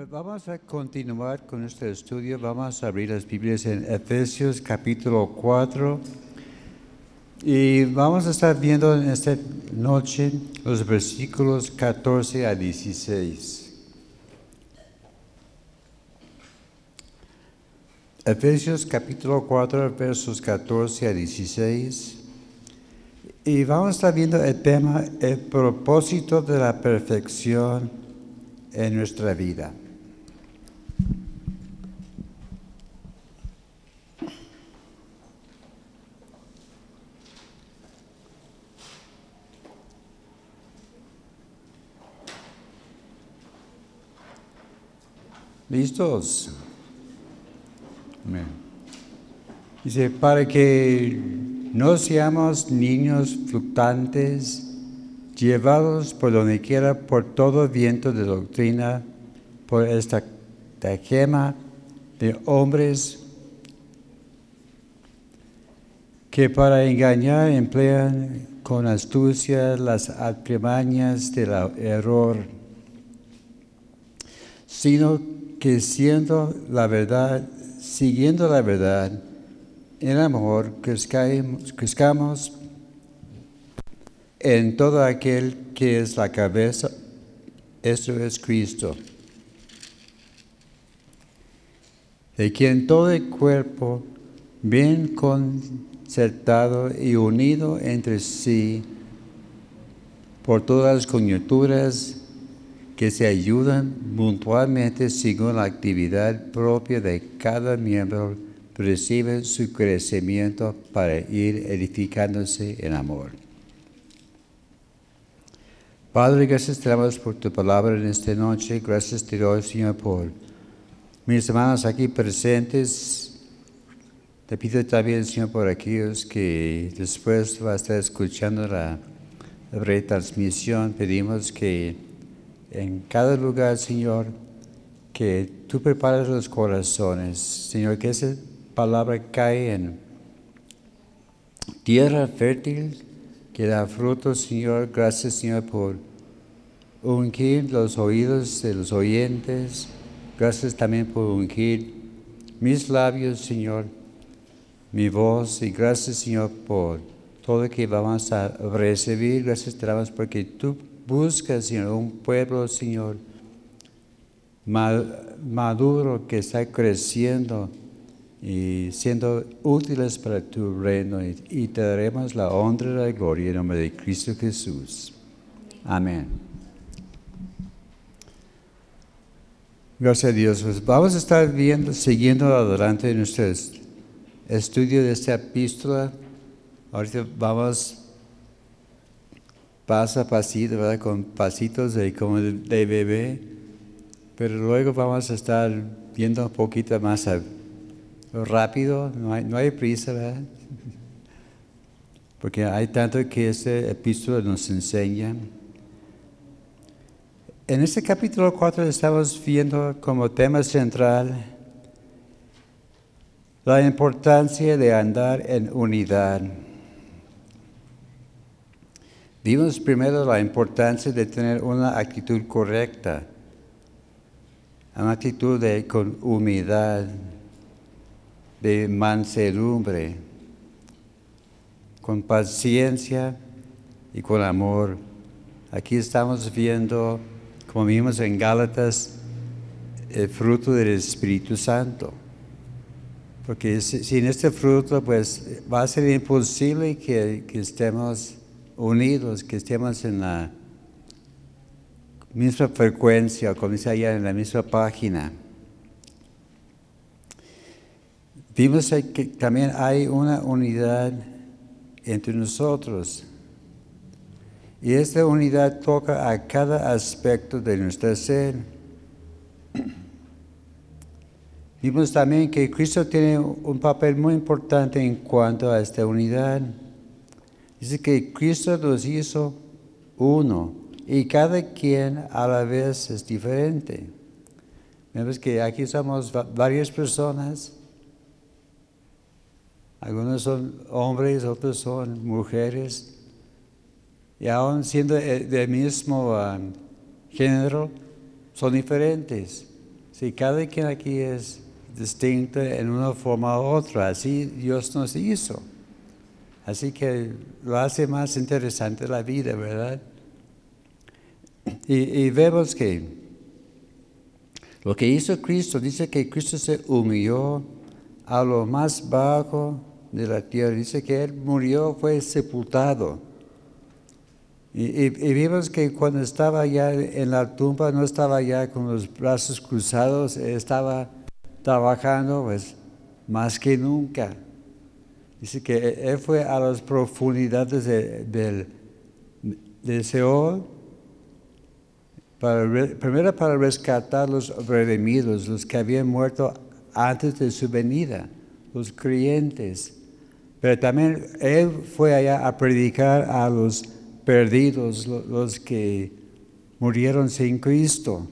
Pues vamos a continuar con nuestro estudio. Vamos a abrir las Biblias en Efesios capítulo 4. Y vamos a estar viendo en esta noche los versículos 14 a 16. Efesios capítulo 4, versos 14 a 16. Y vamos a estar viendo el tema, el propósito de la perfección en nuestra vida. ¿Listos? Amén. Dice, para que no seamos niños fluctuantes, llevados por donde quiera por todo viento de doctrina, por esta gema de hombres que para engañar emplean con astucia las artimañas del error, sino que siendo la verdad, siguiendo la verdad, en amor, crezcamos en todo aquel que es la cabeza, esto es Cristo, de quien todo el cuerpo, bien concertado y unido entre sí, por todas las coyunturas que se ayudan mutuamente según la actividad propia de cada miembro, recibe su crecimiento para ir edificándose en amor. Padre, gracias te damos por tu palabra en esta noche. Gracias te doy, Señor, por mis hermanos aquí presentes. Te pido también, Señor, por aquellos que después va a estar escuchando la retransmisión. Pedimos que en cada lugar, Señor, que tú prepares los corazones, Señor, que esa palabra cae en tierra fértil, que da fruto, Señor. Gracias, Señor, por ungir los oídos de los oyentes. Gracias también por ungir mis labios, Señor, mi voz. Y gracias, Señor, por todo que vamos a recibir. Gracias te porque tú Busca, Señor, un pueblo, Señor, maduro que está creciendo y siendo útiles para tu reino y, te daremos la honra y la gloria en nombre de Cristo Jesús. Amén. Gracias a Dios. Pues vamos a estar viendo, siguiendo adelante en nuestro estudio de esta epístola. Ahorita vamos paso a pasito, ¿verdad? con pasitos de, como de, bebé, pero luego vamos a estar viendo un poquito más rápido, no hay, no hay prisa, ¿verdad? porque hay tanto que este epístola nos enseña. En este capítulo 4 estamos viendo como tema central la importancia de andar en unidad. Vimos primero la importancia de tener una actitud correcta, una actitud de, con humildad, de mansedumbre, con paciencia y con amor. Aquí estamos viendo, como vimos en Gálatas, el fruto del Espíritu Santo. Porque sin este fruto, pues va a ser imposible que, que estemos unidos, que estemos en la misma frecuencia, como dice allá en la misma página. Vimos que también hay una unidad entre nosotros. Y esta unidad toca a cada aspecto de nuestro ser. Vimos también que Cristo tiene un papel muy importante en cuanto a esta unidad. Dice que Cristo nos hizo uno y cada quien a la vez es diferente. Vemos que aquí somos varias personas. Algunos son hombres, otros son mujeres. Y aún siendo del mismo um, género, son diferentes. Si cada quien aquí es distinto en una forma u otra, así Dios nos hizo. Así que lo hace más interesante la vida, ¿verdad? Y, vemos que lo que hizo Cristo, dice que Cristo se humilló a lo más bajo de la tierra. Dice que Él murió, fue sepultado. Y, vimos que cuando estaba ya en la tumba, no estaba ya con los brazos cruzados, estaba trabajando pues más que nunca. Dice que Él fue a las profundidades del de Seol primero para rescatar los redimidos, los que habían muerto antes de su venida, los creyentes. Pero también Él fue allá a predicar a los perdidos, los que murieron sin Cristo.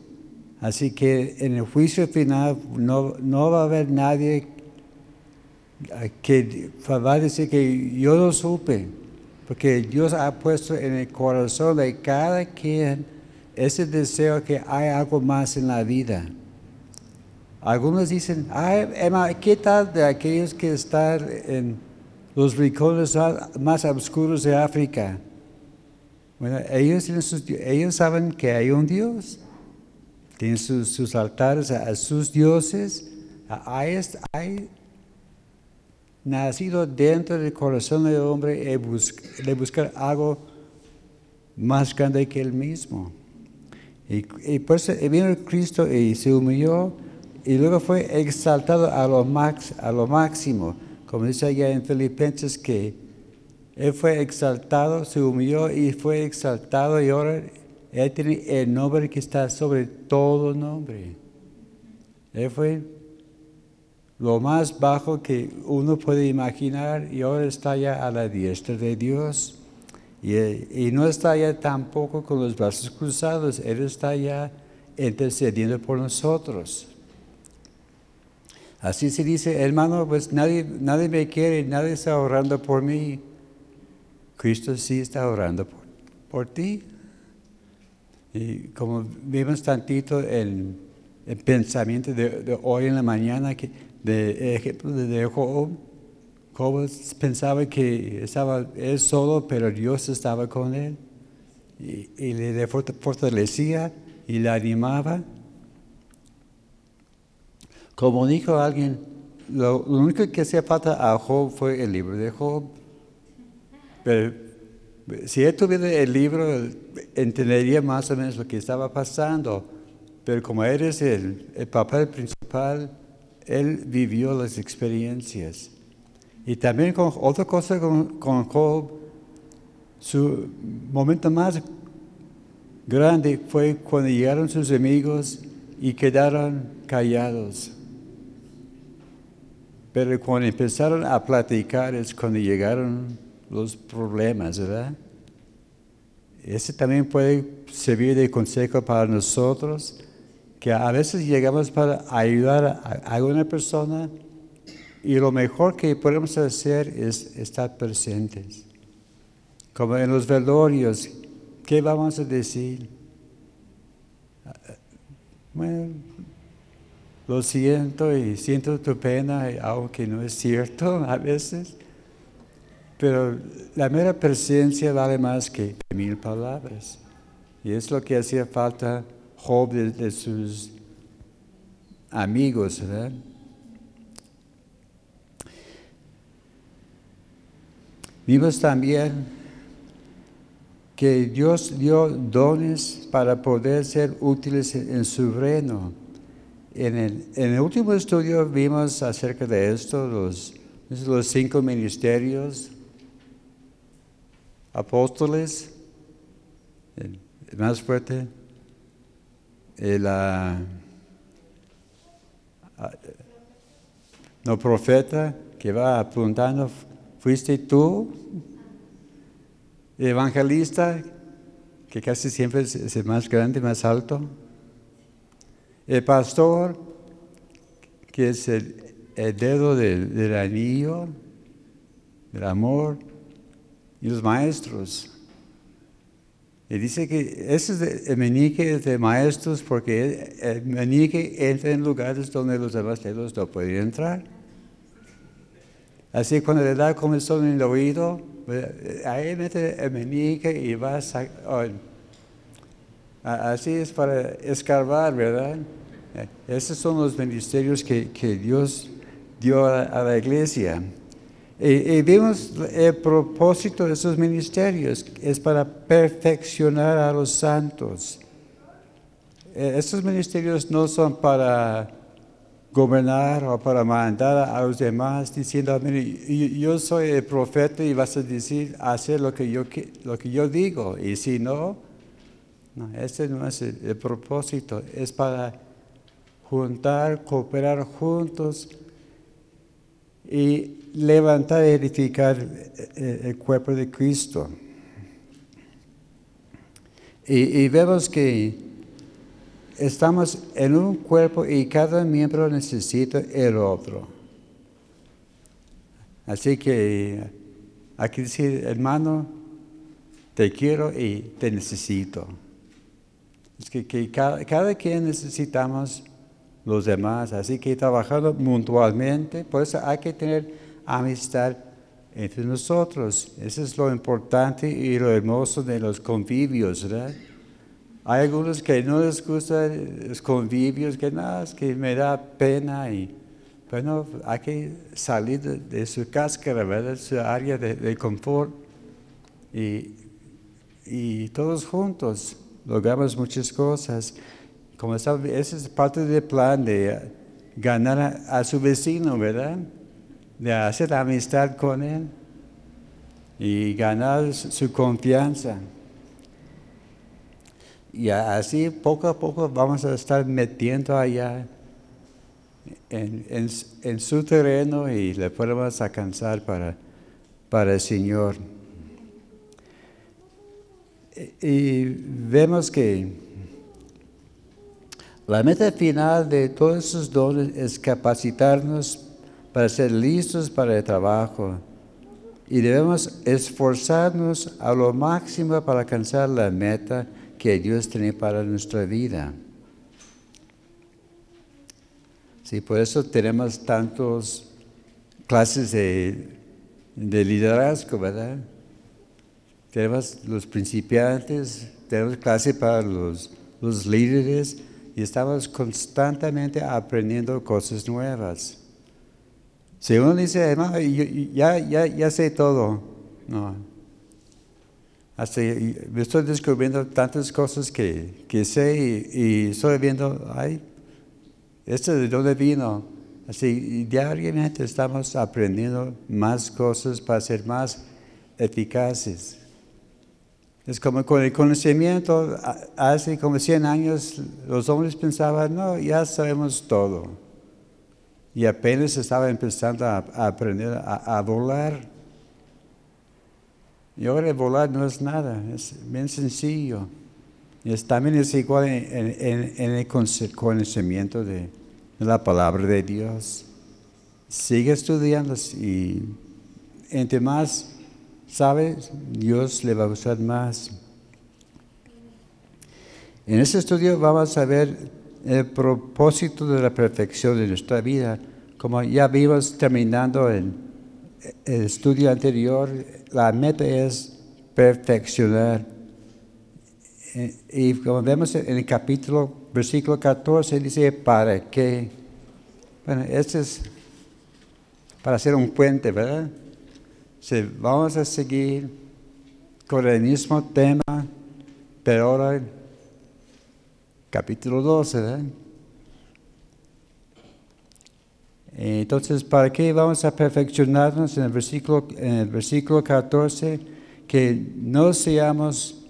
Así que en el juicio final no, no va a haber nadie que va a decir que yo no supe, porque Dios ha puesto en el corazón de cada quien ese deseo que hay algo más en la vida. Algunos dicen, Ay, Emma, ¿qué tal de aquellos que están en los rincones más oscuros de África? Bueno, ellos, ellos saben que hay un Dios. Tienen sus, altares a, sus dioses. Hay, hay, nacido dentro del corazón del hombre de buscar algo más grande que él mismo. Y, y pues vino Cristo y se humilló y luego fue exaltado a lo, max, a lo máximo, como dice allá en Filipenses que Él fue exaltado, se humilló y fue exaltado y ahora Él tiene el nombre que está sobre todo nombre. Él fue lo más bajo que uno puede imaginar y ahora está ya a la diestra de Dios. Y, no está ya tampoco con los brazos cruzados, Él está ya intercediendo por nosotros. Así se dice, hermano, pues nadie, nadie me quiere, nadie está orando por mí. Cristo sí está orando por, por ti. Y como vimos tantito en el pensamiento de, hoy en la mañana, que, de ejemplo de Job, Job pensaba que estaba él solo, pero Dios estaba con él y, le fortalecía y le animaba. Como dijo alguien, lo, único que hacía falta a Job fue el libro de Job. Pero si él tuviera el libro, entendería más o menos lo que estaba pasando. Pero como eres el, el papel principal, él vivió las experiencias. Y también con, otra cosa con, Job, su momento más grande fue cuando llegaron sus amigos y quedaron callados. Pero cuando empezaron a platicar es cuando llegaron los problemas, ¿verdad? Ese también puede servir de consejo para nosotros, que a veces llegamos para ayudar a alguna persona y lo mejor que podemos hacer es estar presentes. Como en los velorios, ¿qué vamos a decir? Bueno, lo siento y siento tu pena, aunque no es cierto a veces. Pero la mera presencia vale más que mil palabras. Y es lo que hacía falta Job de, sus amigos. Vimos también que Dios dio dones para poder ser útiles en su reino. En el, último estudio vimos acerca de esto, los, los cinco ministerios, apóstoles, el, más fuerte, el, ah, ah, no profeta, que va apuntando ¿Fuiste tú, evangelista, que casi siempre es el más grande, más alto? El pastor, que es el, dedo del anillo, del amor, y los maestros. Y dice que ese el menique es de maestros porque el menique entra en lugares donde los demás no pueden entrar. Así cuando le da comezón en el oído, ahí mete el menique y va a sacar. Así es para escarbar, ¿verdad? Esos son los ministerios que, Dios dio a la iglesia. Y, vemos el propósito de esos ministerios, es para perfeccionar a los santos. E, esos ministerios no son para gobernar o para mandar a los demás diciendo, yo soy el profeta y vas a decir, hacer lo que yo, digo. Y si no, no ese no es el propósito, es para juntar, cooperar juntos y levantar y edificar el cuerpo de Cristo. Y, vemos que estamos en un cuerpo y cada miembro necesita el otro. Así que hay que decir, hermano, te quiero y te necesito. Es que, cada, cada, quien necesitamos los demás. Así que trabajando mutuamente, por eso hay que tener amistad entre nosotros. Eso es lo importante y lo hermoso de los convivios, ¿verdad? Hay algunos que no les gustan los convivios, que nada, es que me da pena y bueno, hay que salir de, su cáscara, ¿verdad? Su área de, confort y, y todos juntos logramos muchas cosas. Como sabe, ese es parte del plan de ganar a, su vecino, ¿verdad? De hacer amistad con él y ganar su confianza. Y así poco a poco vamos a estar metiendo allá en, su terreno y le podemos alcanzar para, para el Señor. y vemos que la meta final de todos esos dones es capacitarnos para ser listos para el trabajo y debemos esforzarnos a lo máximo para alcanzar la meta que Dios tiene para nuestra vida. Sí, por eso tenemos tantas clases de, liderazgo, ¿verdad? Tenemos los principiantes, tenemos clases para los, los líderes, y estamos constantemente aprendiendo cosas nuevas. Si uno dice, hermano, ya, ya, ya sé todo, no. Hasta estoy descubriendo tantas cosas que, que sé y, estoy viendo, ay, ¿esto de dónde vino? Así, diariamente estamos aprendiendo más cosas para ser más eficaces. Es como con el conocimiento, hace como 100 años los hombres pensaban, no, ya sabemos todo. Y apenas estaba empezando a, aprender a, volar. Y ahora volar no es nada, es bien sencillo. Y también es igual en, el conocimiento de, la palabra de Dios. Sigue estudiando y entre más ¿Sabes? Dios le va a usar más. En este estudio vamos a ver el propósito de la perfección de nuestra vida. Como ya vimos terminando el, el estudio anterior, la meta es perfeccionar. Y como vemos en el capítulo, versículo 14, dice, ¿para qué? Bueno, este es para hacer un puente, ¿verdad? vamos a seguir con el mismo tema, pero ahora capítulo 12. Entonces, ¿para qué vamos a perfeccionarnos en el versículo, en el versículo 14? Que no seamos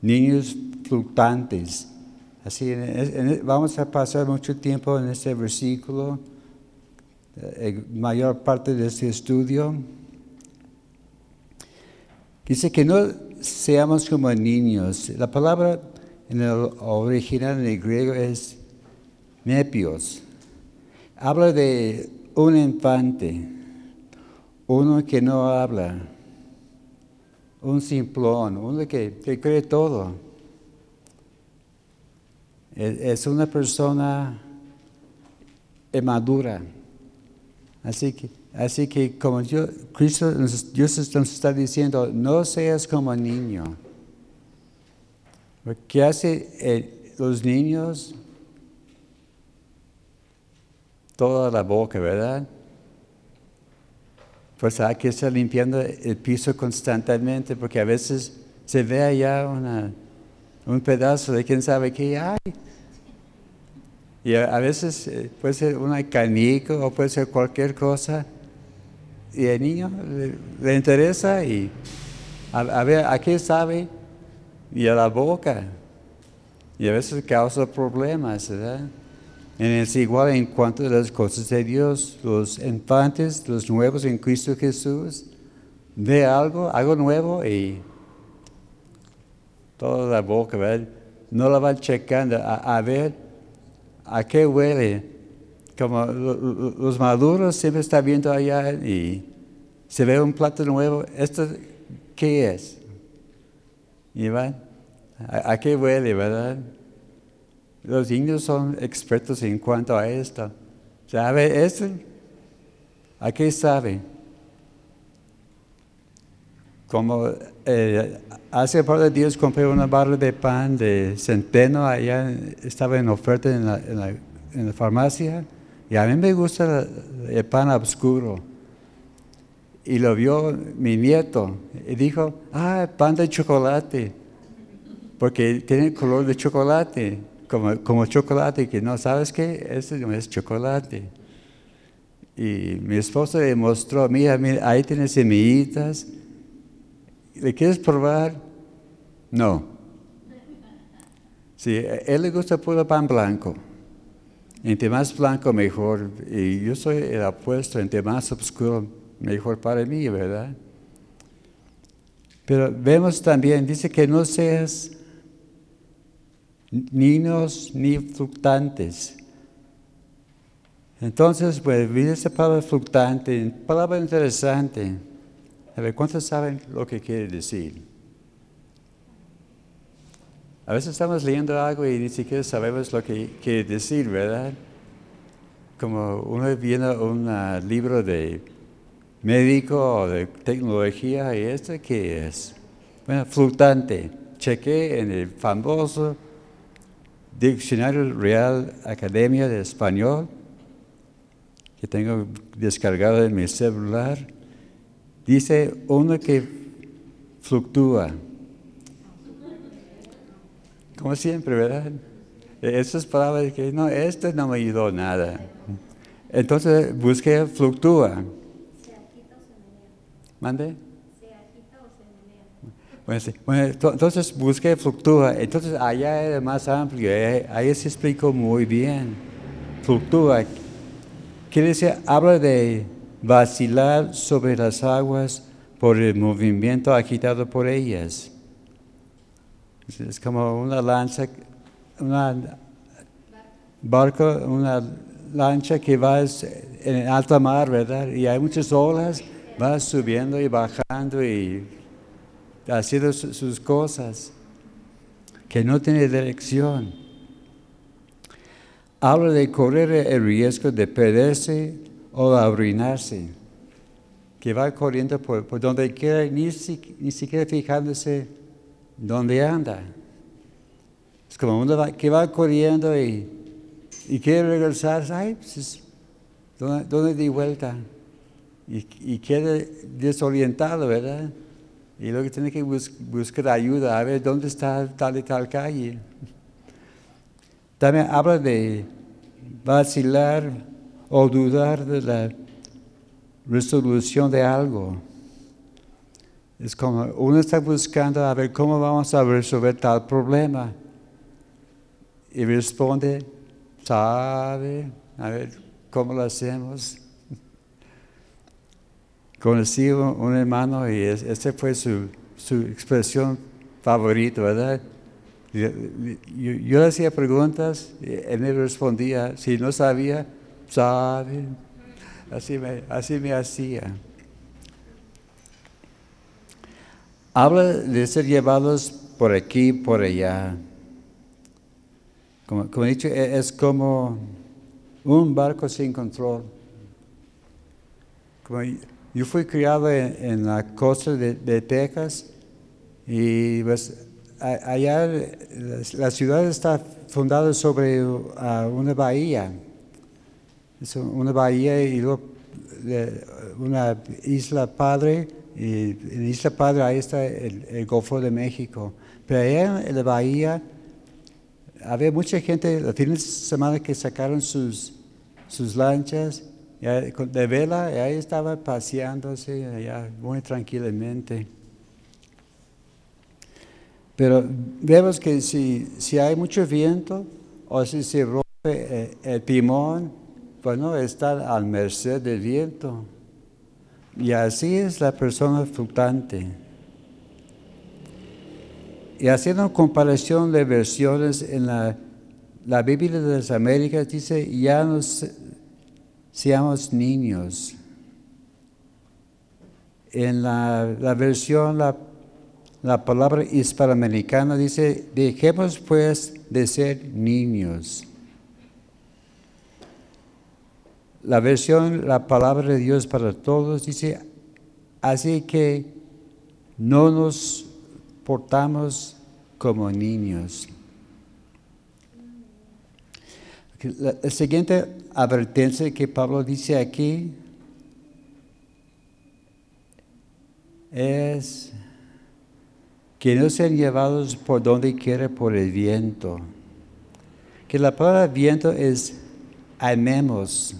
niños fluctuantes. Así, vamos a pasar mucho tiempo en este versículo, eh, mayor parte de este estudio. Dice que no seamos como niños. La palabra en el original en el griego es nepios. Habla de un infante, uno que no habla, un simplón, uno que, que cree todo. Es, es una persona madura. Así que, así que como yo, Cristo Dios nos está diciendo, no seas como niño. ¿Qué hace los niños? Toda la boca, ¿verdad? Pues hay que estar limpiando el piso constantemente porque a veces se ve allá un pedazo de quién sabe qué hay. Y a, veces eh, puede ser una canica o puede ser cualquier cosa. Y el niño le, interesa y a, ver, ¿a qué sabe? Y a la boca. Y a veces causa problemas, ¿verdad? Es igual en cuanto a las cosas de Dios. Los infantes, los nuevos en Cristo Jesús, ve algo, algo nuevo y toda la boca, ¿verdad? No la van checando a, a ver ¿A qué huele? Como los maduros siempre están viendo allá y se ve un plato nuevo. ¿Esto qué es? ¿Y van? ¿A, qué huele, verdad? Los niños son expertos en cuanto a esto. ¿Sabe esto? ¿A qué sabe? Como eh, hace par de días compré una barra de pan de centeno, allá estaba en oferta en la, farmacia, y a mí me gusta el pan oscuro. Y lo vio mi nieto y dijo, ah, pan de chocolate, porque tiene color de chocolate, como, como chocolate, que no, ¿sabes qué? Este no es chocolate. Y mi esposa le mostró, mira, mira, ahí tiene semillitas, ¿Le quieres probar? No. Sí, a él le gusta puro pan blanco. Entre más blanco, mejor. Y yo soy el apuesto, entre más oscuro, mejor para mí, ¿verdad? Pero vemos también, dice que no seas niños ni fluctantes. Entonces, pues, viene esa palabra fluctante, palabra interesante. A ver, ¿cuántos saben lo que quiere decir? A veces estamos leyendo algo y ni siquiera sabemos lo que quiere decir, ¿verdad? Como uno viene un libro de médico de tecnología y esto qué es? Bueno, flotante. Chequé en el famoso Diccionario Real Academia de Español que tengo descargado en mi celular Dice uno que fluctúa. Como siempre, ¿verdad? Esas palabras que no, esto no me ayudó nada. Entonces busqué fluctúa. ¿Se agita o se menea? ¿Mande? Bueno, bueno, entonces busqué fluctúa. Entonces allá era más amplio. Ahí, ahí se explicó muy bien. Fluctúa. Quiere decir, habla de vacilar sobre las aguas por el movimiento agitado por ellas. Es como una lancha, una barco, una lancha que va en alta mar, ¿verdad? Y hay muchas olas, va subiendo y bajando y haciendo sus cosas, que no tiene dirección. Habla de correr el riesgo de perderse o arruinarse, que va corriendo por, donde quiera, ni, ni, siquiera fijándose dónde anda. Es como uno que va corriendo y, quiere regresar, ay, pues, ¿dónde, di vuelta? Y, y queda desorientado, ¿verdad? Y luego tiene que buscar ayuda, a ver dónde está tal y tal calle. También habla de vacilar o dudar de la resolución de algo. Es como uno está buscando a ver cómo vamos a resolver tal problema. Y responde, sabe, a ver cómo lo hacemos. Conocí un, un hermano y esa fue su, expresión favorita, ¿verdad? Yo, yo, le hacía preguntas, y él me respondía, si no sabía, sabe. Así me, así me hacía. Habla de ser llevados por aquí, por allá. Como, como he dicho, e- es como un barco sin control. Como yo fui criado en, en la costa de, Texas y pues, allá la, ciudad está fundada sobre uh, una bahía. Una bahía y luego una isla padre. Y en Isla Padre ahí está el, Golfo de México. Pero allá en la bahía había mucha gente los fines de semana que sacaron sus, sus lanchas de vela ahí estaba paseándose allá muy tranquilamente. Pero vemos que si, si hay mucho viento o si se rompe eh, el timón, bueno, está al merced del viento. Y así es la persona flotante. Y haciendo comparación de versiones en la, la Biblia de las Américas, dice, ya no se- seamos niños. En la, la versión, la, la palabra hispanoamericana dice, dejemos pues de ser niños. La versión, la palabra de Dios para todos dice, así que no nos portamos como niños. La, la siguiente advertencia que Pablo dice aquí es que no sean llevados por donde quiera por el viento. Que la palabra viento es amemos.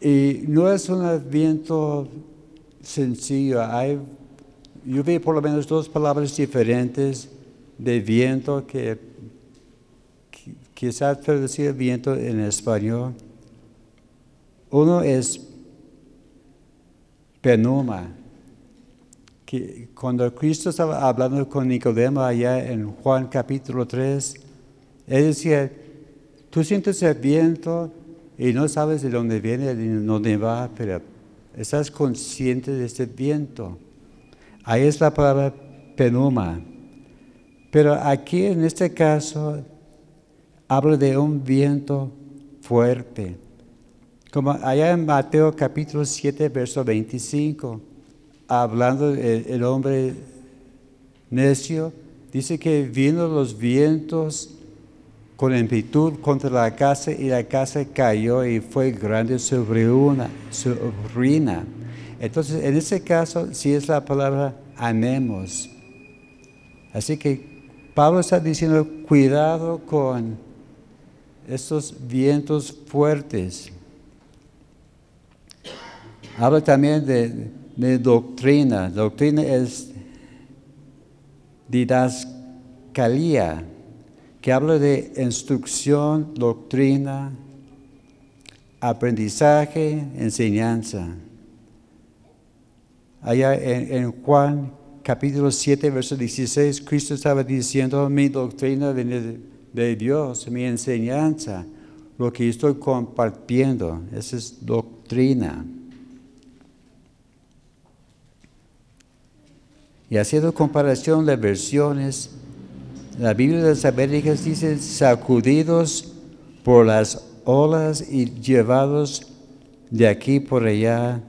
Y no es un viento sencillo. Hay, yo veo por lo menos dos palabras diferentes de viento que quizás traducir viento en español. Uno es penuma, que cuando Cristo estaba hablando con Nicodemo allá en Juan capítulo 3, él decía, tú sientes el viento y no sabes de dónde viene ni dónde va, pero estás consciente de este viento. Ahí es la palabra penuma. Pero aquí en este caso habla de un viento fuerte. Como allá en Mateo capítulo 7, verso 25, hablando el, hombre necio, dice que vino los vientos con amplitud contra la casa y la casa cayó y fue grande sobre una, su ruina. Entonces, en ese caso, sí es la palabra amemos. Así que Pablo está diciendo, cuidado con estos vientos fuertes. Habla también de, doctrina. Doctrina es didascalía, que habla de instrucción, doctrina, aprendizaje, enseñanza. Allá en, en Juan capítulo 7, verso 16, Cristo estaba diciendo, mi doctrina viene de, Dios, mi enseñanza, lo que estoy compartiendo, esa es doctrina. Y haciendo comparación de versiones, la Biblia de las Américas dice, sacudidos por las olas y llevados de aquí por allá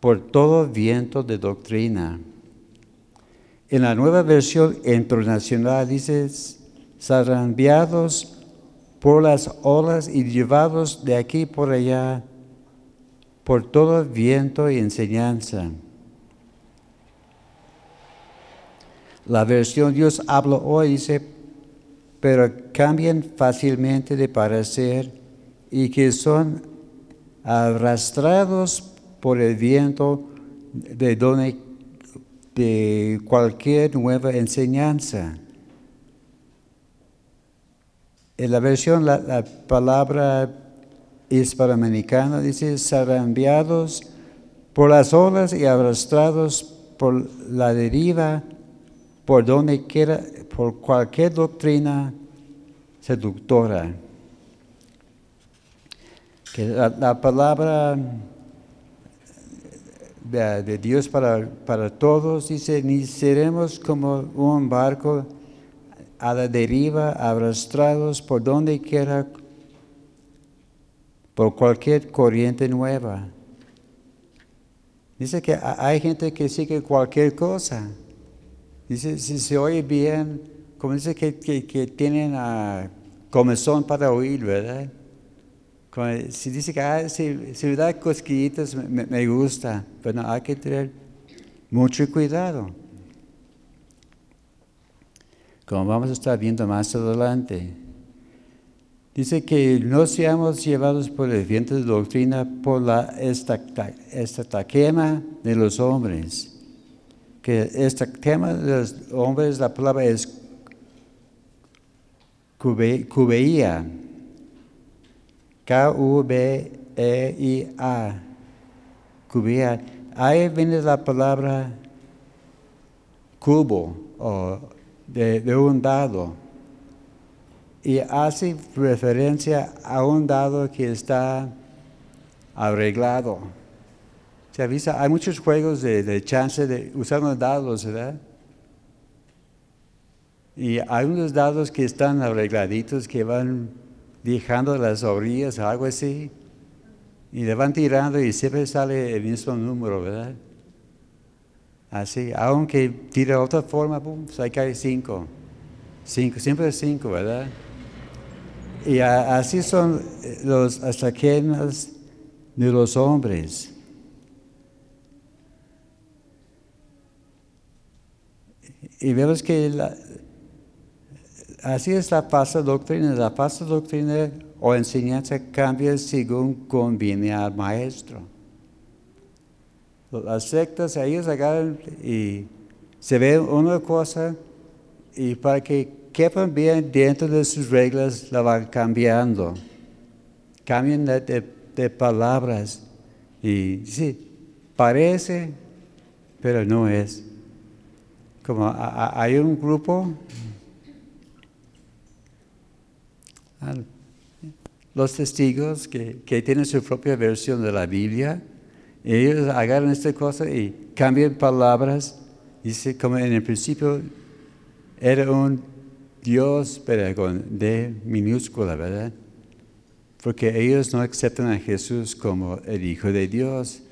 por todo viento de doctrina. En la nueva versión internacional dice, zarandeados por las olas y llevados de aquí por allá por todo viento y enseñanza. La versión Dios habla hoy dice, pero cambian fácilmente de parecer y que son arrastrados por el viento de, donde, de cualquier nueva enseñanza. En la versión, la, la palabra hispanoamericana dice, zarandeados por las olas y arrastrados por la deriva por donde quiera, por cualquier doctrina seductora. Que la, palabra de, Dios para, para todos, dice, ni seremos como un barco a la deriva, arrastrados por donde quiera, por cualquier corriente nueva. Dice que hay gente que sigue cualquier cosa. Dice, si se oye bien, como dice que, que, tienen uh, comezón para oír, ¿verdad? Si dice que ah, si, si da cosquillitas, me, me gusta, pero hay que tener mucho cuidado. Como vamos a estar viendo más adelante. Dice que no seamos llevados por el viento de doctrina, por la taquema de los hombres. Que esta tema de los hombres, la palabra es cubeía. K-U-B-E-I-A. Cubeía. Ahí viene la palabra cubo o de, un dado y hace referencia a un dado que está arreglado. Se avisa, hay muchos juegos de, chance de usar los dados, ¿verdad? Y hay unos dados que están arregladitos que van dejando las orillas, algo así, y le van tirando y siempre sale el mismo número, ¿verdad? Así, aunque tire otra forma, pum, pues ahí cae cinco. Cinco, siempre cinco, ¿verdad? Y así son eh, los asaquenas de los hombres. Y vemos que así es la falsa doctrina. La falsa doctrina o enseñanza cambia según conviene al maestro. Las sectas, ellos agarran y se ve una cosa y para que quepan bien dentro de sus reglas, la van cambiando. Cambian de, palabras. Y sí, parece, pero no es. Como hay un grupo, los testigos que, tienen su propia versión de la Biblia, ellos agarran esta cosa y cambian palabras. Dice como en el principio era un Dios, pero con D minúscula, ¿verdad? Porque ellos no aceptan a Jesús como el Hijo de Dios.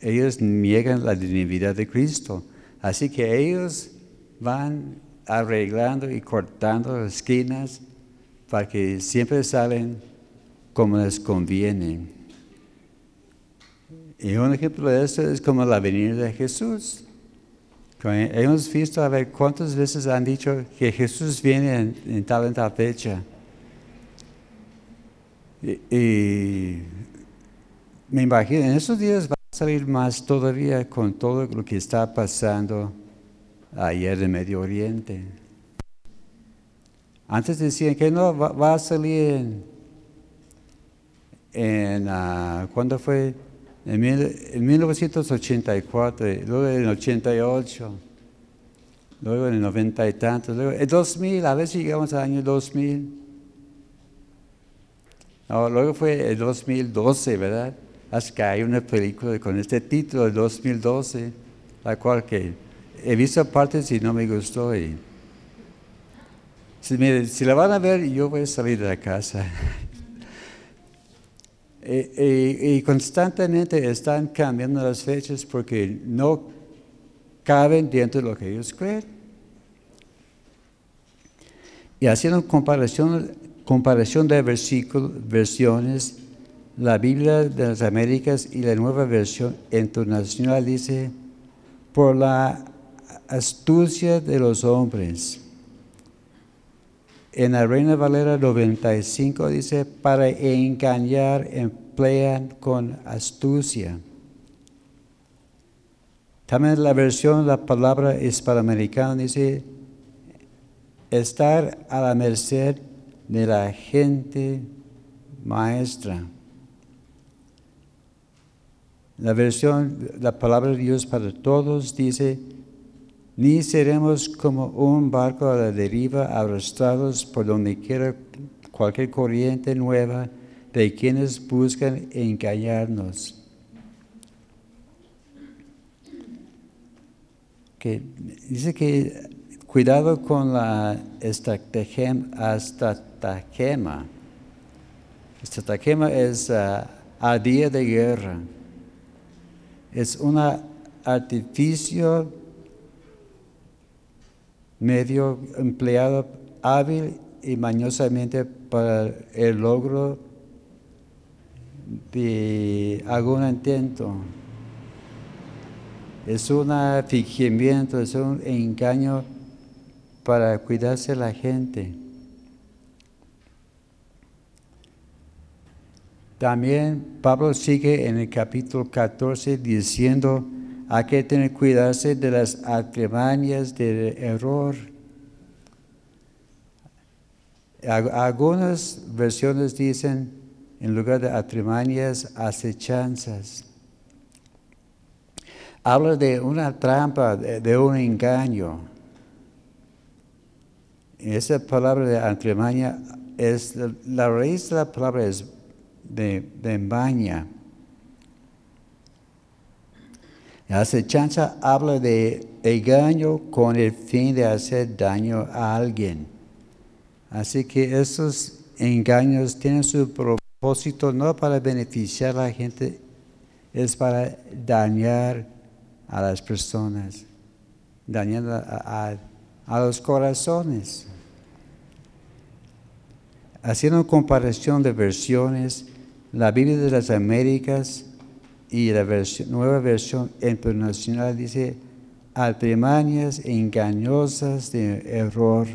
Ellos niegan la divinidad de Cristo. Así que ellos van arreglando y cortando esquinas para que siempre salen como les conviene. Y un ejemplo de eso es como la venida de Jesús. Hemos visto a ver cuántas veces han dicho que Jesús viene en, tal en tal fecha. Y, me imagino, en esos días va a salir más todavía con todo lo que está pasando ayer en Medio Oriente. Antes decían que no, va, a salir en, en uh, ¿cuándo fue? en, 1984, luego en el 88, luego en el 90 y tantos, luego en 2000, a si llegamos al año 2000. luego fue el 2012, ¿verdad? Hasta que hay una película con este título, el 2012, la cual que he visto partes y no me gustó. Y, si, si la van a ver, yo voy a salir de la casa. Y, constantemente están cambiando las fechas porque no caben dentro de lo que ellos creen. Y haciendo comparación, comparación de versículos, versiones, la Biblia de las Américas y la nueva versión internacional dice, por la astucia de los hombres. En la Reina Valera 95 dice, para engañar emplean con astucia. También la versión, la palabra hispanoamericana dice, estar a la merced de la gente maestra. La versión, la palabra de Dios para todos dice, ni seremos como un barco a la deriva, arrastrados por donde quiera cualquier corriente nueva de quienes buscan engañarnos. que dice que cuidado con la estratagema. Estratagema es uh, a día de guerra. Es un artificio medio empleado hábil y mañosamente para el logro de algún intento. Es un fingimiento, es un engaño para cuidarse la gente. También Pablo sigue en el capítulo 14 diciendo, hay que tener cuidarse de las artimañas del error. Algunas versiones dicen, en lugar de artimañas, acechanzas. Habla de una trampa, de, un engaño. Esa palabra de artimaña es, la raíz de la palabra es de, de. La acechanza habla de engaño con el fin de hacer daño a alguien. Así que esos engaños tienen su propósito no para beneficiar a la gente, es para dañar a las personas, dañar a, a los corazones. Haciendo comparación de versiones, la Biblia de las Américas y la nueva versión internacional dice artimañas engañosas de error.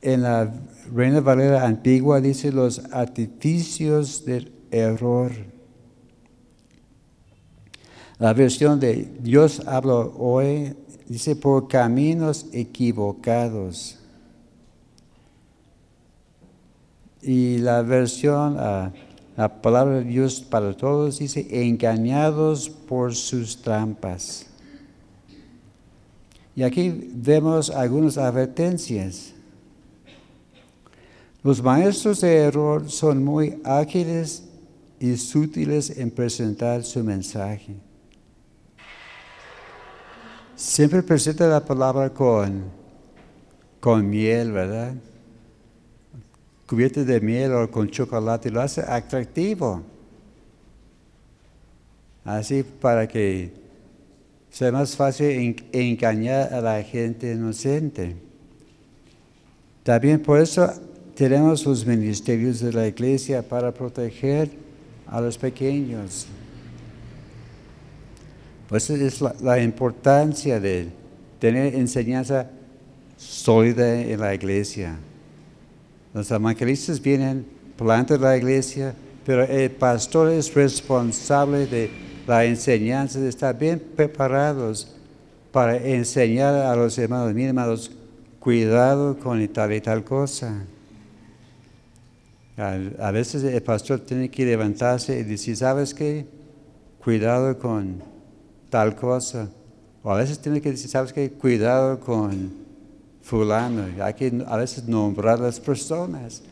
En la Reina Valera antigua dice los artificios del error. La versión de Dios habla hoy dice por caminos equivocados. Y la versión, ah, la palabra de Dios para todos dice, engañados por sus trampas. Y aquí vemos algunas advertencias. Los maestros de error son muy ágiles y sutiles en presentar su mensaje. Siempre presenta la palabra con, con miel, ¿verdad? Cubierto de miel o con chocolate, lo hace atractivo. Así para que sea más fácil engañar a la gente inocente. También por eso tenemos los ministerios de la iglesia para proteger a los pequeños. Pues es la, la importancia de tener enseñanza sólida en la iglesia. Los evangelistas vienen, plantan la iglesia, pero el pastor es responsable de la enseñanza, de estar bien preparados para enseñar a los hermanos, mis hermanos, cuidado con tal y tal cosa. A, veces el pastor tiene que levantarse y decir, ¿sabes qué? Cuidado con tal cosa. O a veces tiene que decir, ¿sabes qué? Cuidado con fulano, hay que a veces nombrar las personas.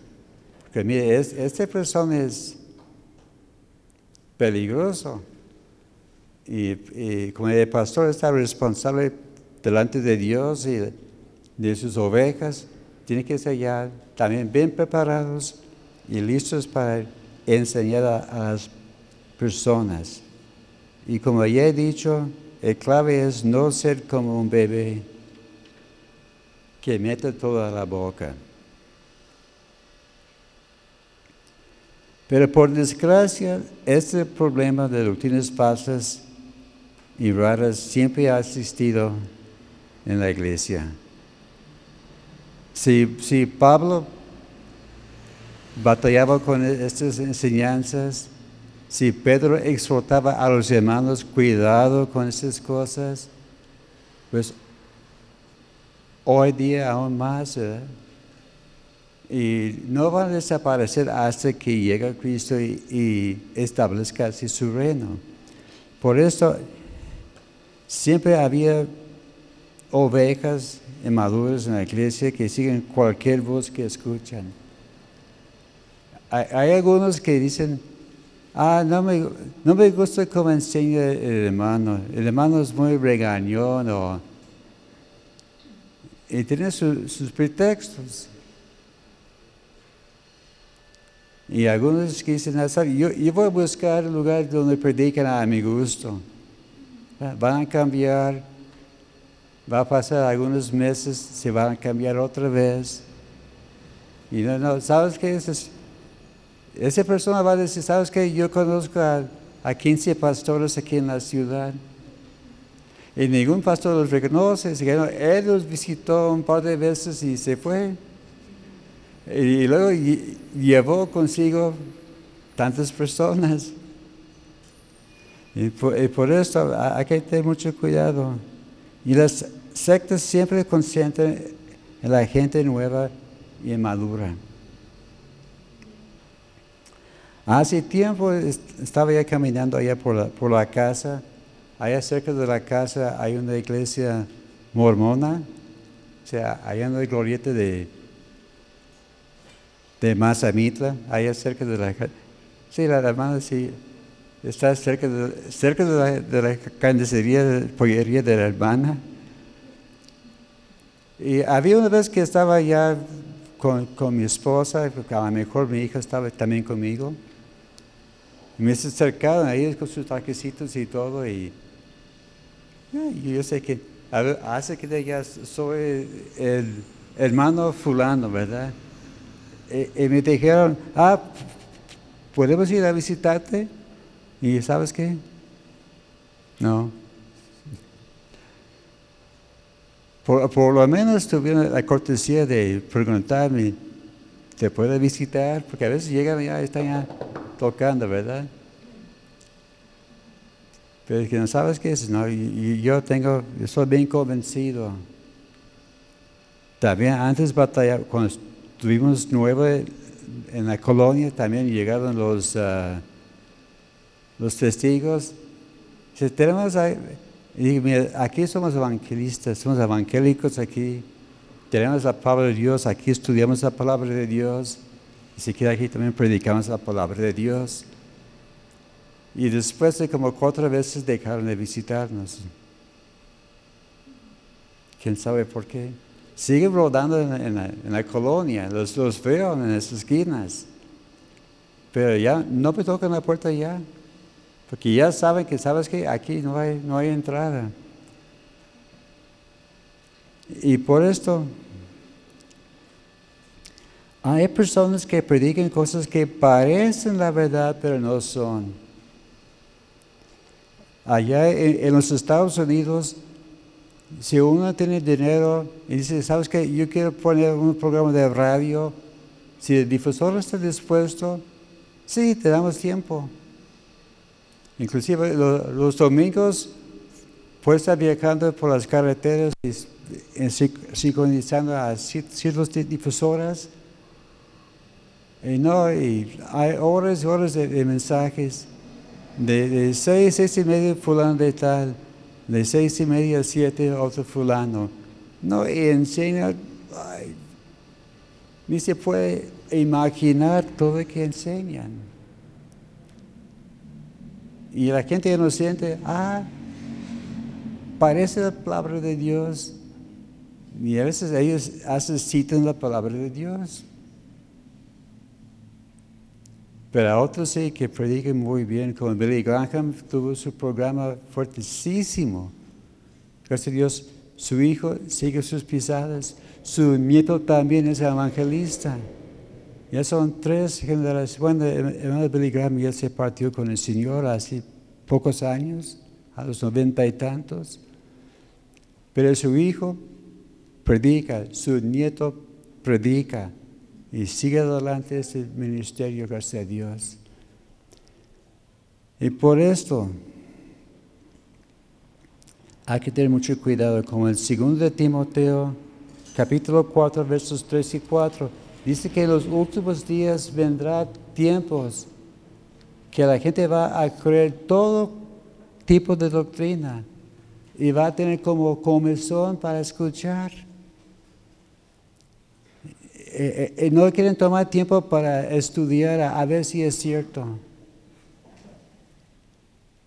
Porque mire, esta persona es peligroso. Y, como el pastor está responsable delante de Dios y de sus ovejas, tiene que ser ya también bien preparados y listos para enseñar a, las personas. Y como ya he dicho, el clave es no ser como un bebé que mete toda la boca. Pero por desgracia, este problema de doctrinas falsas y raras siempre ha existido en la iglesia. Si, si Pablo batallaba con estas enseñanzas, si Pedro exhortaba a los hermanos cuidado con estas cosas, pues hoy día aún más. Y no van a desaparecer hasta que llegue Cristo y, establezca así su reino. Por eso siempre había ovejas maduras en la iglesia que siguen cualquier voz que escuchan. Hay, hay algunos que dicen, ah, no me, no me gusta cómo enseña el hermano, el hermano es muy regañón o... Y tiene sus pretextos. Y algunos que dicen, ah, yo, yo voy a buscar un lugar donde predican a mi gusto. Van a cambiar, va a pasar algunos meses, se van a cambiar otra vez. Y no, no, ¿sabes qué? Es, esa persona va a decir, ¿sabes qué? Yo conozco a, a 15 pastores aquí en la ciudad. Y ningún pastor los reconoce. Él los visitó un par de veces y se fue. Y luego llevó consigo tantas personas. Y por, eso hay que tener mucho cuidado. Y las sectas siempre concentran en la gente nueva y madura. Hace tiempo estaba ya caminando allá por por la casa. Allá cerca de la casa hay una iglesia mormona. O sea, allá en la glorieta de, de Mazamitla, allá cerca de la casa. Sí, la hermana sí, está cerca de, cerca de la, de la de pollería de la hermana. Y había una vez que estaba ya con, con mi esposa, a lo mejor mi hija estaba también conmigo. Me acercaron ahí con sus taquecitos y todo. Y, yo sé que hace que ya soy el hermano fulano, ¿verdad? Y, me dijeron, ah, ¿podemos ir a visitarte? Y ¿sabes qué? No. Por, por, lo menos tuvieron la cortesía de preguntarme, ¿te puedo visitar? Porque a veces llegan y están ya tocando, ¿verdad? Pero es que no sabes qué es, no, yo tengo, yo soy bien convencido. También antes batalla, cuando estuvimos nueve en la colonia, también llegaron los, uh, los testigos. Si tenemos aquí somos evangelistas, somos evangélicos aquí, tenemos la palabra de Dios, aquí estudiamos la palabra de Dios. Y si aquí también predicamos la palabra de Dios. Y después de como cuatro veces dejaron de visitarnos. ¿Quién sabe por qué? Siguen rodando en la, colonia, los, los, veo en las esquinas. Pero ya no me tocan la puerta ya. Porque ya saben que, ¿sabes que Aquí no hay, no hay entrada. Y por esto hay personas que predican cosas que parecen la verdad, pero no son. Allá en, los Estados Unidos, si uno tiene dinero y dice, ¿sabes qué? Yo quiero poner un programa de radio. Si el difusor está dispuesto, sí, te damos tiempo. Inclusive los domingos puedes estar viajando por las carreteras y, sincronizando a ciertas difusoras y no, y hay horas y horas de, mensajes. De, seis, seis y media fulano de tal, de seis y media siete otro fulano. No, y enseña, ni se puede imaginar todo lo que enseñan. Y la gente inocente, ah, parece la palabra de Dios. Y a veces ellos hacen citan la palabra de Dios. Pero a otros sí que predican muy bien, como Billy Graham tuvo su programa fuertísimo. Gracias a Dios, su hijo sigue sus pisadas, su nieto también es evangelista. Ya son tres generaciones. Bueno, el hermano Billy Graham ya se partió con el Señor hace pocos años, a los noventa y tantos. Pero su hijo predica, su nieto predica y sigue adelante este ministerio, gracias a Dios. Y por esto hay que tener mucho cuidado, como el segundo de Timoteo, capítulo 4, versos 3 y 4, dice que en los últimos días vendrá tiempos que la gente va a creer todo tipo de doctrina y va a tener como comezón para escuchar. Eh, eh, no quieren tomar tiempo para estudiar a, ver si es cierto.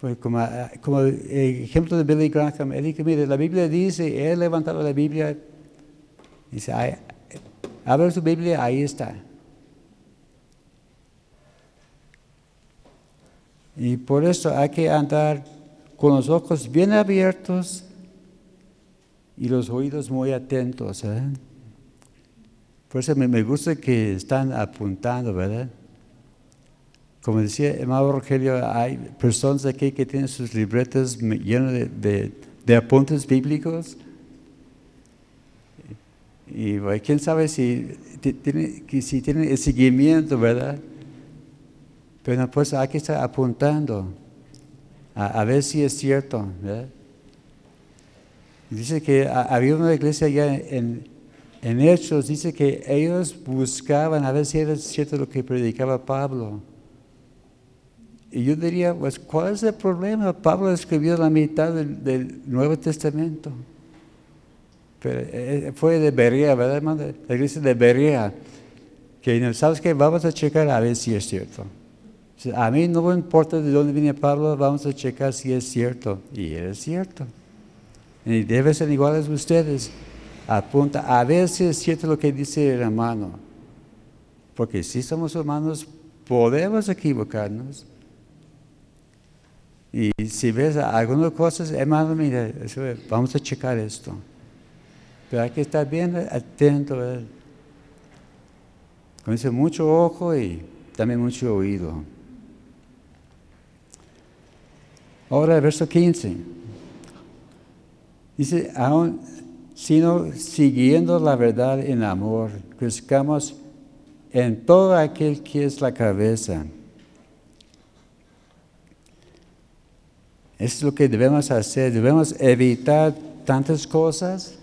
Pues como, ah, como ejemplo de Billy Graham, él dice, mire, la Biblia dice, él levantado la Biblia, dice, abre su Biblia, ahí está. Y por eso hay que andar con los ojos bien abiertos y los oídos muy atentos. ¿eh? Por eso me, gusta que están apuntando, ¿verdad? Como decía hermano Rogelio, hay personas aquí que tienen sus libretas llenas de, apuntes bíblicos. Y quién sabe si, tiene, el seguimiento, ¿verdad? Pero pues hay que estar apuntando a, ver si es cierto. ¿verdad? Dice que había una iglesia allá en, en Hechos, dice que ellos buscaban a ver si era cierto lo que predicaba Pablo. Y yo diría, pues, ¿cuál es el problema? Pablo escribió la mitad del, Nuevo Testamento. Pero eh, eh, fue de Berea, ¿verdad, hermano? La iglesia de Berea. Que, ¿sabes qué? Vamos a checar a ver si es cierto. A mí no me importa de dónde viene Pablo, vamos a checar si es cierto. Y es cierto. Y debe ser iguales ustedes. Apunta a ver si es cierto lo que dice el hermano. Porque si somos humanos, podemos equivocarnos. Y si ves algunas cosas, hermano, mira, vamos a checar esto. Pero hay que estar bien atento. Con mucho ojo y también mucho oído. Ahora, verso 15. Dice, aún sino siguiendo la verdad en amor, crezcamos en todo aquel que es la cabeza. Es lo que debemos hacer. Debemos evitar tantas cosas.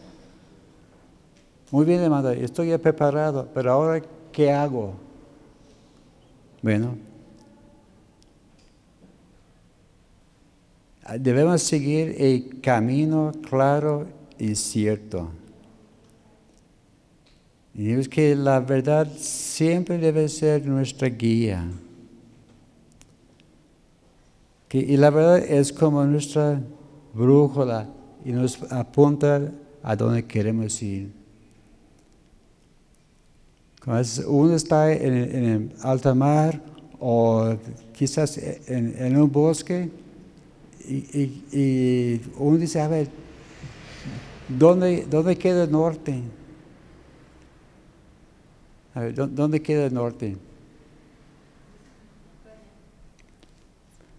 Muy bien, hermano, estoy preparado, pero ahora, ¿qué hago? Bueno, debemos seguir el camino claro y cierto. Y es que la verdad siempre debe ser nuestra guía. y la verdad es como nuestra brújula y nos apunta a donde queremos ir. Cuando uno está en, el alta mar o quizás en un bosque, y, uno dice, a ver, ¿dónde, ¿dónde queda el norte? A ver, ¿dónde queda el norte?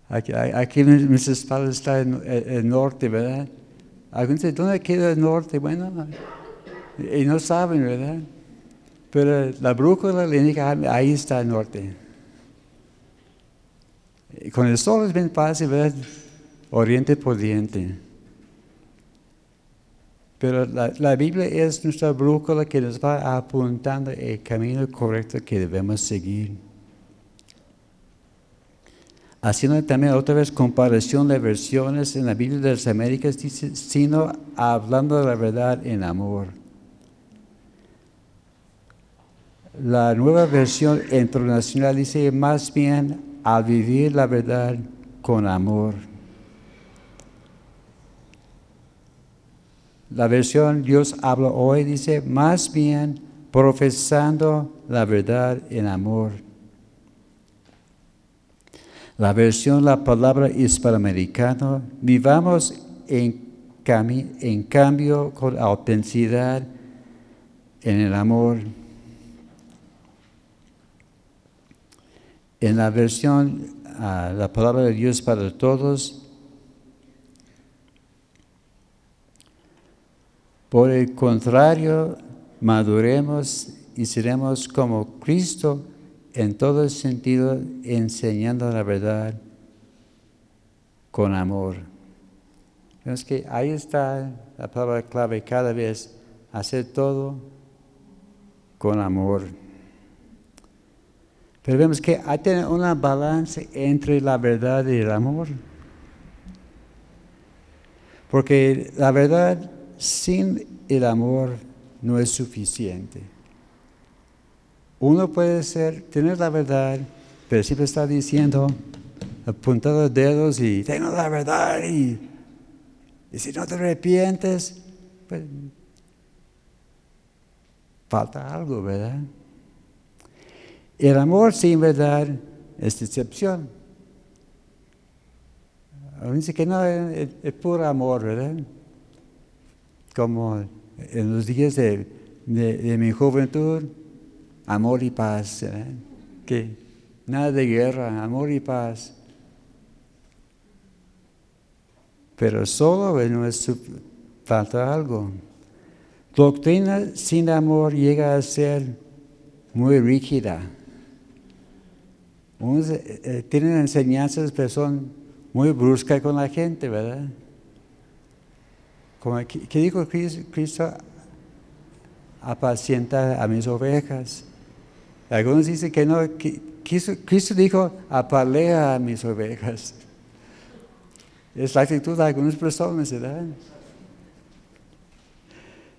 Aquí, aquí en mis espaldas está el, norte, ¿verdad? Algunos dicen, ¿dónde queda el norte? Bueno, y no saben, ¿verdad? Pero la brújula le indica, ah, ahí está el norte. Y con el sol es bien fácil, ¿verdad? oriente por oriente. Pero la, Biblia es nuestra brújula que nos va apuntando el camino correcto que debemos seguir. Haciendo también otra vez comparación de versiones en la Biblia de las Américas, dice, sino hablando de la verdad en amor. La nueva versión internacional dice más bien a vivir la verdad con amor. La versión Dios habla hoy dice, más bien profesando la verdad en amor. La versión La Palabra Hispanoamericana, vivamos en, en cambio con autenticidad en el amor. En la versión ah, La Palabra de Dios para Todos, Por el contrario, maduremos y seremos como Cristo en todo sentido, enseñando la verdad con amor. Es que ahí está la palabra clave cada vez, hacer todo con amor. Pero vemos que hay que tener una balance entre la verdad y el amor. Porque la verdad sin el amor no es suficiente. Uno puede ser, tener la verdad, pero siempre está diciendo, apuntando dedos y tengo la verdad y, si no te arrepientes, pues falta algo, ¿verdad? El amor sin verdad es decepción. Dice que no, es, puro amor, ¿verdad? Como en los días de, mi juventud, amor y paz, ¿verdad? Que nada de guerra, amor y paz. Pero solo no es falta algo. Doctrina sin amor llega a ser muy rígida. Unos, eh, eh, tienen enseñanzas, pero son muy bruscas con la gente, ¿verdad? Como, ¿Qué dijo Cristo? Apacienta a mis ovejas. Algunos dicen que no, Cristo, dijo, apalea a mis ovejas. Es la actitud de algunas personas, ¿verdad?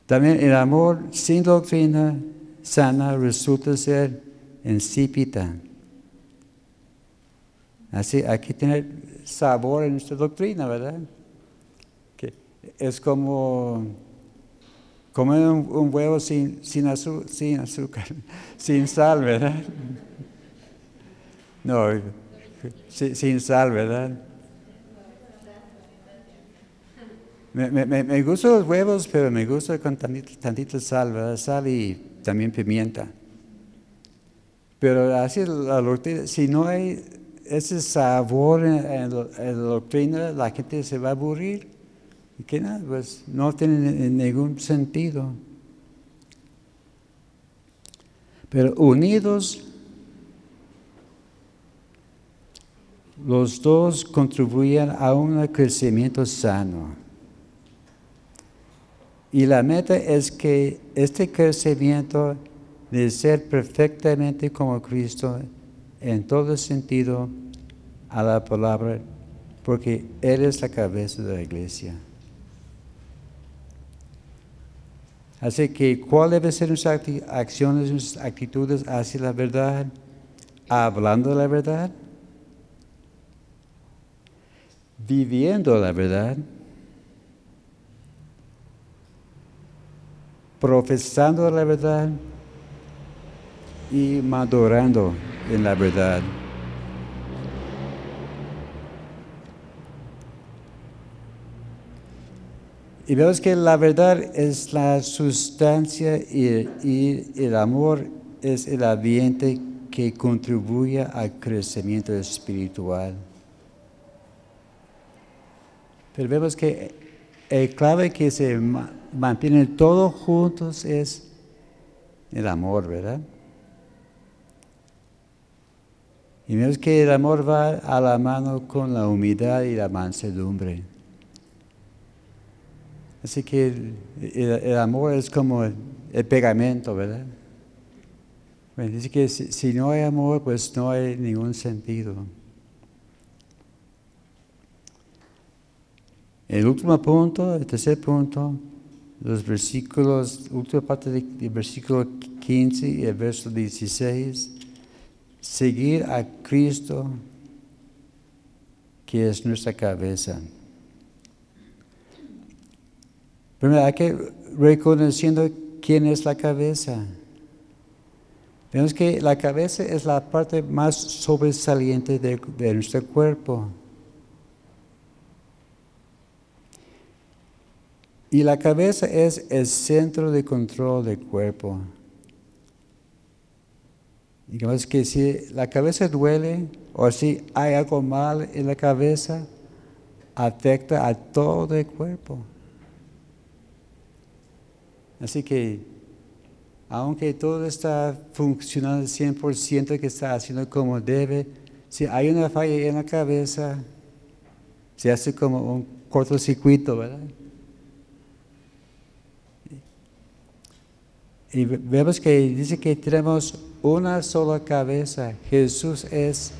También el amor sin doctrina sana resulta ser insípida. Así, aquí tiene sabor en nuestra doctrina, ¿verdad? Es como comer un, huevo sin, sin, sin azúcar, sin sal, ¿verdad? No, sin sal, ¿verdad? Me, gustan los huevos, pero me gusta con tantita, sal, ¿verdad? Sal y también pimienta. Pero así la doctrina, si no hay ese sabor en, la doctrina, la gente se va a aburrir. Y que nada, pues no tiene ningún sentido. Pero unidos, los dos contribuyen a un crecimiento sano. Y la meta es que este crecimiento de ser perfectamente como Cristo en todo sentido a la palabra, porque Él es la cabeza de la iglesia. Así que, ¿cuál debe ser nuestras acciones, nuestras actitudes hacia la verdad? Hablando la verdad, viviendo la verdad profesando la verdad y madurando en la verdad. Y vemos que la verdad es la sustancia y, el amor es el ambiente que contribuye al crecimiento espiritual. Pero vemos que el clave que se mantienen todos juntos es el amor, ¿verdad? Y vemos que el amor va a la mano con la humildad y la mansedumbre. Así que el, amor es como el, pegamento, ¿verdad? dice que si no hay amor, pues no hay ningún sentido. El último punto, el tercer punto, los versículos, última parte del versículo 15 y el verso 16, seguir a Cristo, que es nuestra cabeza. Primero hay que reconociendo quién es la cabeza. Vemos que la cabeza es la parte más sobresaliente de, de nuestro cuerpo. Y la cabeza es el centro de control del cuerpo. Digamos que si la cabeza duele o si hay algo mal en la cabeza, afecta a todo el cuerpo. Así que, aunque todo está funcionando al 100%, que está haciendo como debe, si hay una falla en la cabeza, se hace como un cortocircuito, ¿verdad? Y vemos que dice que tenemos una sola cabeza. Jesús es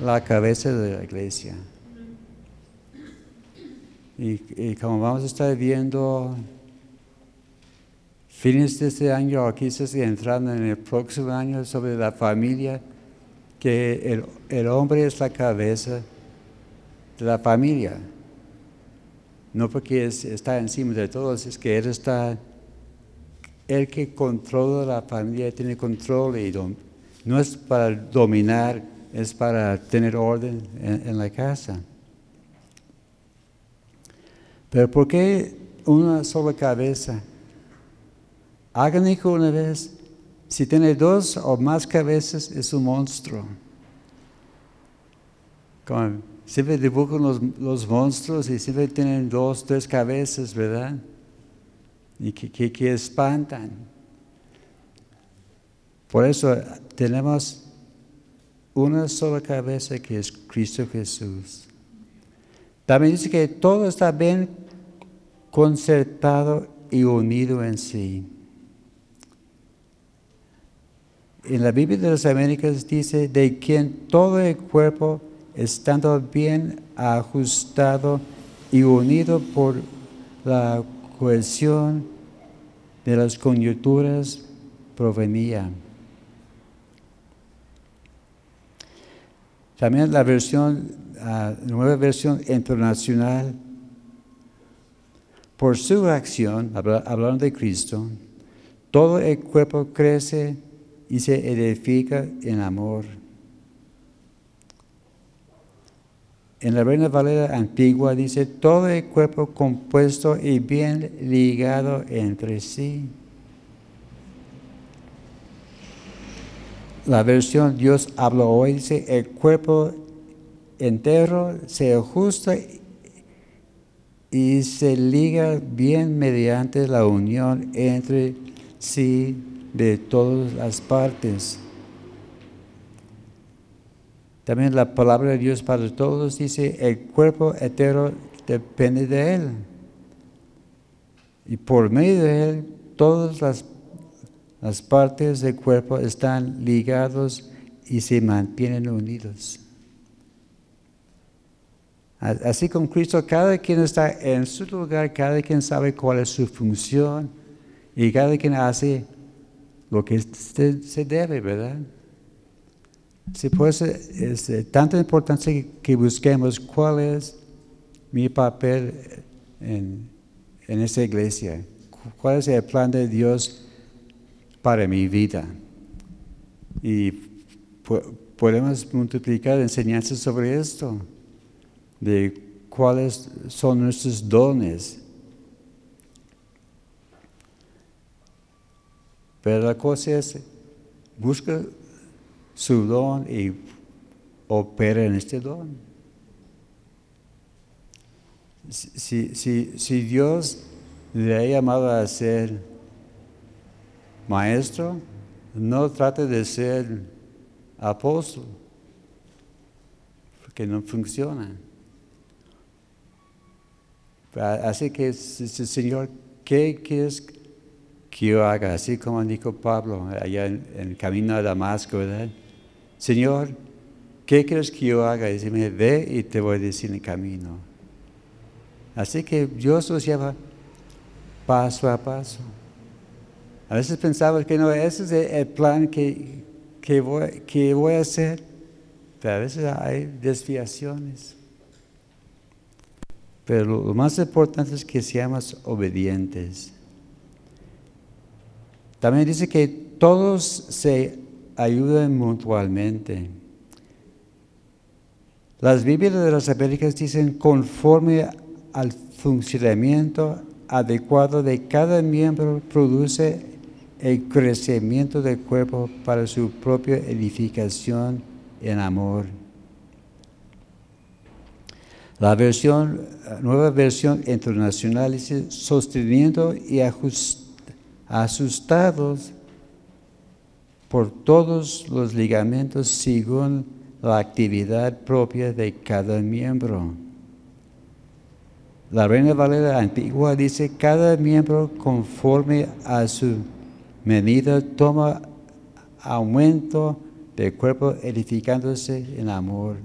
la cabeza de la iglesia. Y, como vamos a estar viendo fines de este año o quizás entrando en el próximo año sobre la familia, que el, hombre es la cabeza de la familia. No porque está encima de todos, es que Él está, el que controla la familia, tiene control y no es para dominar, es para tener orden en, la casa. Pero ¿por qué una sola cabeza? Hagan hijo una vez. Si tiene dos o más cabezas, es un monstruo. siempre dibujan los, los, monstruos y siempre tienen dos, tres cabezas, ¿verdad? Y que, que espantan. Por eso tenemos una sola cabeza que es Cristo Jesús. También dice que todo está bien concertado y unido en sí. En la Biblia de las Américas dice, de quien todo el cuerpo, estando bien ajustado y unido por la cohesión de las coyunturas, provenía. También la versión, la nueva versión internacional, por su acción, hablando de Cristo, todo el cuerpo crece y se edifica en amor. En la Reina Valera antigua dice, todo el cuerpo compuesto y bien ligado entre sí. la versión Dios habló hoy dice, el cuerpo entero se ajusta y se liga bien mediante la unión entre sí de todas las partes. También la palabra de Dios para todos dice, el cuerpo entero depende de Él. Y por medio de Él, todas las las partes del cuerpo están ligados y se mantienen unidos. Así con Cristo, cada quien está en su lugar, cada quien sabe cuál es su función y cada quien hace lo que se, debe, ¿verdad? Sí, pues es de tanta importancia que busquemos cuál es mi papel en, en esta iglesia, cuál es el plan de Dios para mi vida. Y podemos multiplicar enseñanzas sobre esto, de cuáles son nuestros dones. Pero la cosa es, busca su don y opera en este don. Si, si, si Dios le ha llamado a ser maestro, no trate de ser apóstol, porque no funciona. Así que, Señor, ¿qué quieres que yo haga? Así como dijo Pablo allá en, el camino a Damasco, ¿verdad? Señor, ¿qué quieres que yo haga? Y ve y te voy a decir el camino. Así que Dios nos lleva paso a paso. A veces pensaba que no, ese es el plan que, que, voy, que voy a hacer, pero a veces hay desviaciones. Pero lo más importante es que seamos obedientes. También dice que todos se ayudan mutuamente. Las Biblias de las Américas dicen conforme al funcionamiento adecuado de cada miembro produce el crecimiento del cuerpo para su propia edificación en amor. La versión, nueva versión internacional dice sosteniendo y asustados por todos los ligamentos según la actividad propia de cada miembro. La Reina Valera antigua dice cada miembro conforme a su medida toma aumento del cuerpo edificándose en amor.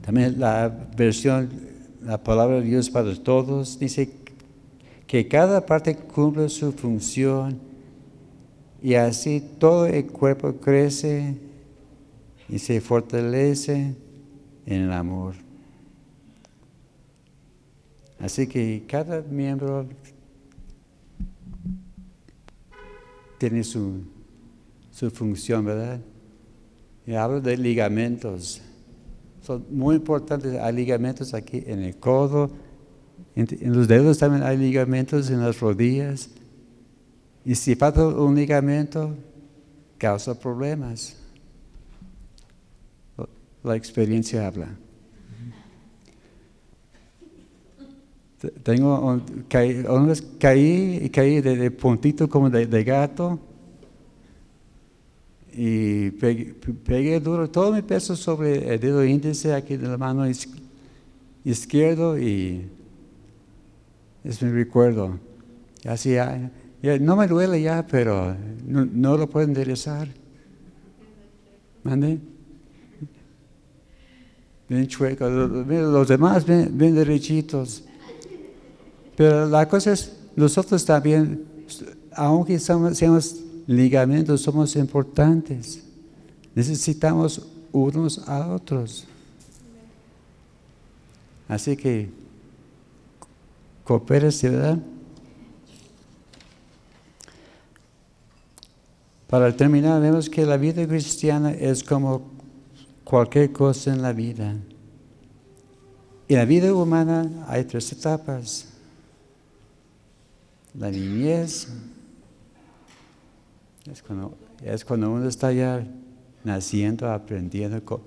También la versión, la palabra de Dios para todos, dice que cada parte cumple su función Y así todo el cuerpo crece y se fortalece en el amor. Así que cada miembro tiene su, su función, ¿verdad? Y hablo de ligamentos. Son muy importantes. Hay ligamentos aquí en el codo, en, los dedos también hay ligamentos, en las rodillas. Y si falta un ligamento, causa problemas. La experiencia habla. Tengo un, caí, caí y caí de, puntito como de, gato y pegué, duro todo mi peso sobre el dedo índice aquí de la mano izquierdo y es mi recuerdo. Así, ya, no me duele ya, pero no, lo puedo enderezar. ¿Mande? Bien chueco. Los demás bien derechitos. Pero la cosa es, nosotros también, aunque seamos ligamentos, somos importantes. Necesitamos unos a otros. Así que, coopérese, ¿verdad? Para terminar, vemos que la vida cristiana es como cualquier cosa en la vida. En la vida humana hay tres etapas la niñez, es cuando, es cuando uno está ya naciendo, aprendiendo.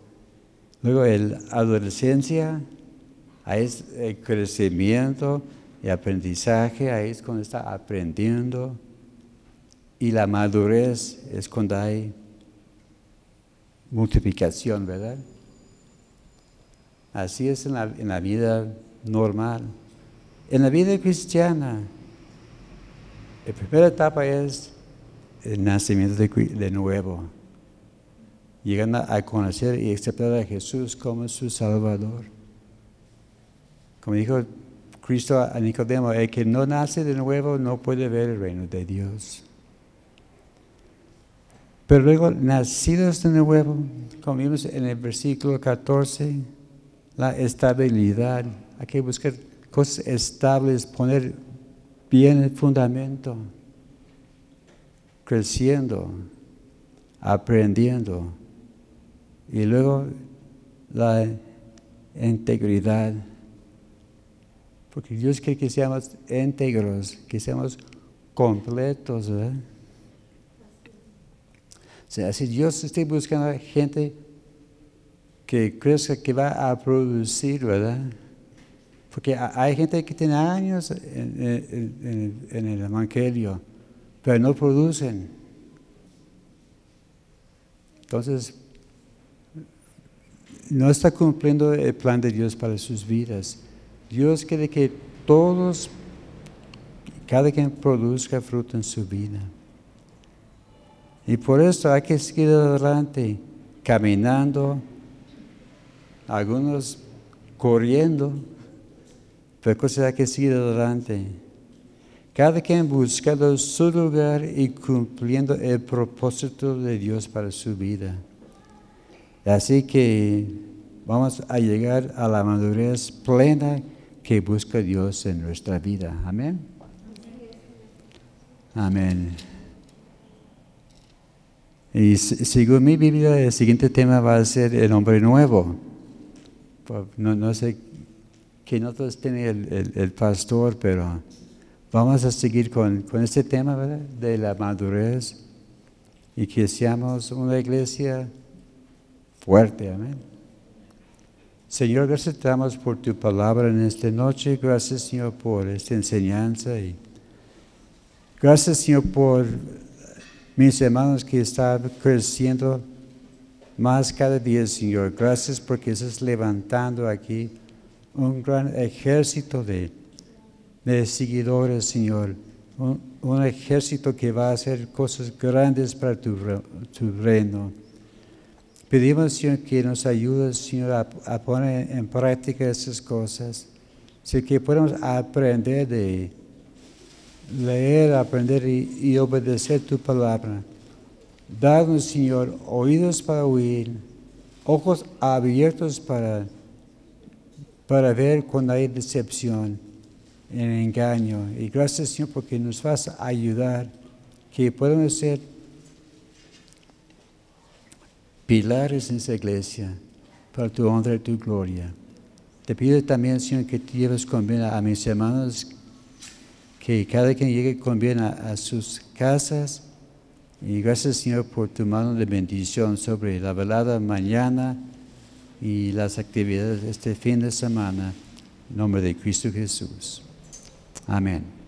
Luego la adolescencia, el crecimiento y aprendizaje, ahí es cuando está aprendiendo. Y la madurez es cuando hay multiplicación, ¿verdad? Así es en la, en la vida normal. En la vida cristiana, la primera etapa es el nacimiento de, nuevo, llegando a conocer y aceptar a Jesús como su Salvador. Como dijo Cristo a Nicodemo, el que no nace de nuevo no puede ver el reino de Dios. Pero luego, nacidos de nuevo, como vimos en el versículo 14, la estabilidad. Hay que buscar cosas estables, poner bien el fundamento, creciendo, aprendiendo. Y luego la integridad. Porque Dios quiere que seamos íntegros, que seamos completos. ¿verdad? O sea, si Dios está buscando gente que crezca, que va a producir, ¿verdad? Porque hay gente que tiene años en, el Evangelio, pero no producen. Entonces, no está cumpliendo el plan de Dios para sus vidas. Dios quiere que todos, cada quien produzca fruto en su vida. Y por eso hay que seguir adelante, caminando, algunos corriendo, pero hay que seguir adelante. Cada quien buscando su lugar y cumpliendo el propósito de Dios para su vida. Así que vamos a llegar a la madurez plena que busca Dios en nuestra vida. Amén. Amén. Y según mi Biblia, el siguiente tema va a ser el hombre nuevo. No, sé que no todos tienen el, pastor, pero vamos a seguir con, este tema de la madurez y que seamos una iglesia fuerte. Amén. Señor, gracias damos por tu palabra en esta noche. Gracias, Señor, por esta enseñanza. Y gracias, Señor, por mis hermanos que están creciendo más cada día, Señor. Gracias porque estás levantando aquí un gran ejército de, seguidores, Señor. Un, ejército que va a hacer cosas grandes para tu, reino. Pedimos, Señor, que nos ayudes, Señor, a, poner en práctica esas cosas. Así que podemos aprender de, leer, aprender y, y obedecer tu palabra. Danos, Señor, oídos para oír, ojos abiertos para, para ver cuando hay decepción, en engaño. Y gracias, Señor, porque nos vas a ayudar, que podamos ser pilares en esa iglesia para tu honra y tu gloria. Te pido también, Señor, que te lleves con bien a mis hermanos, que cada quien llegue con bien a, a sus casas. Y gracias, Señor, por tu mano de bendición sobre la velada mañana y las actividades de este fin de semana. En nombre de Cristo Jesús. Amén.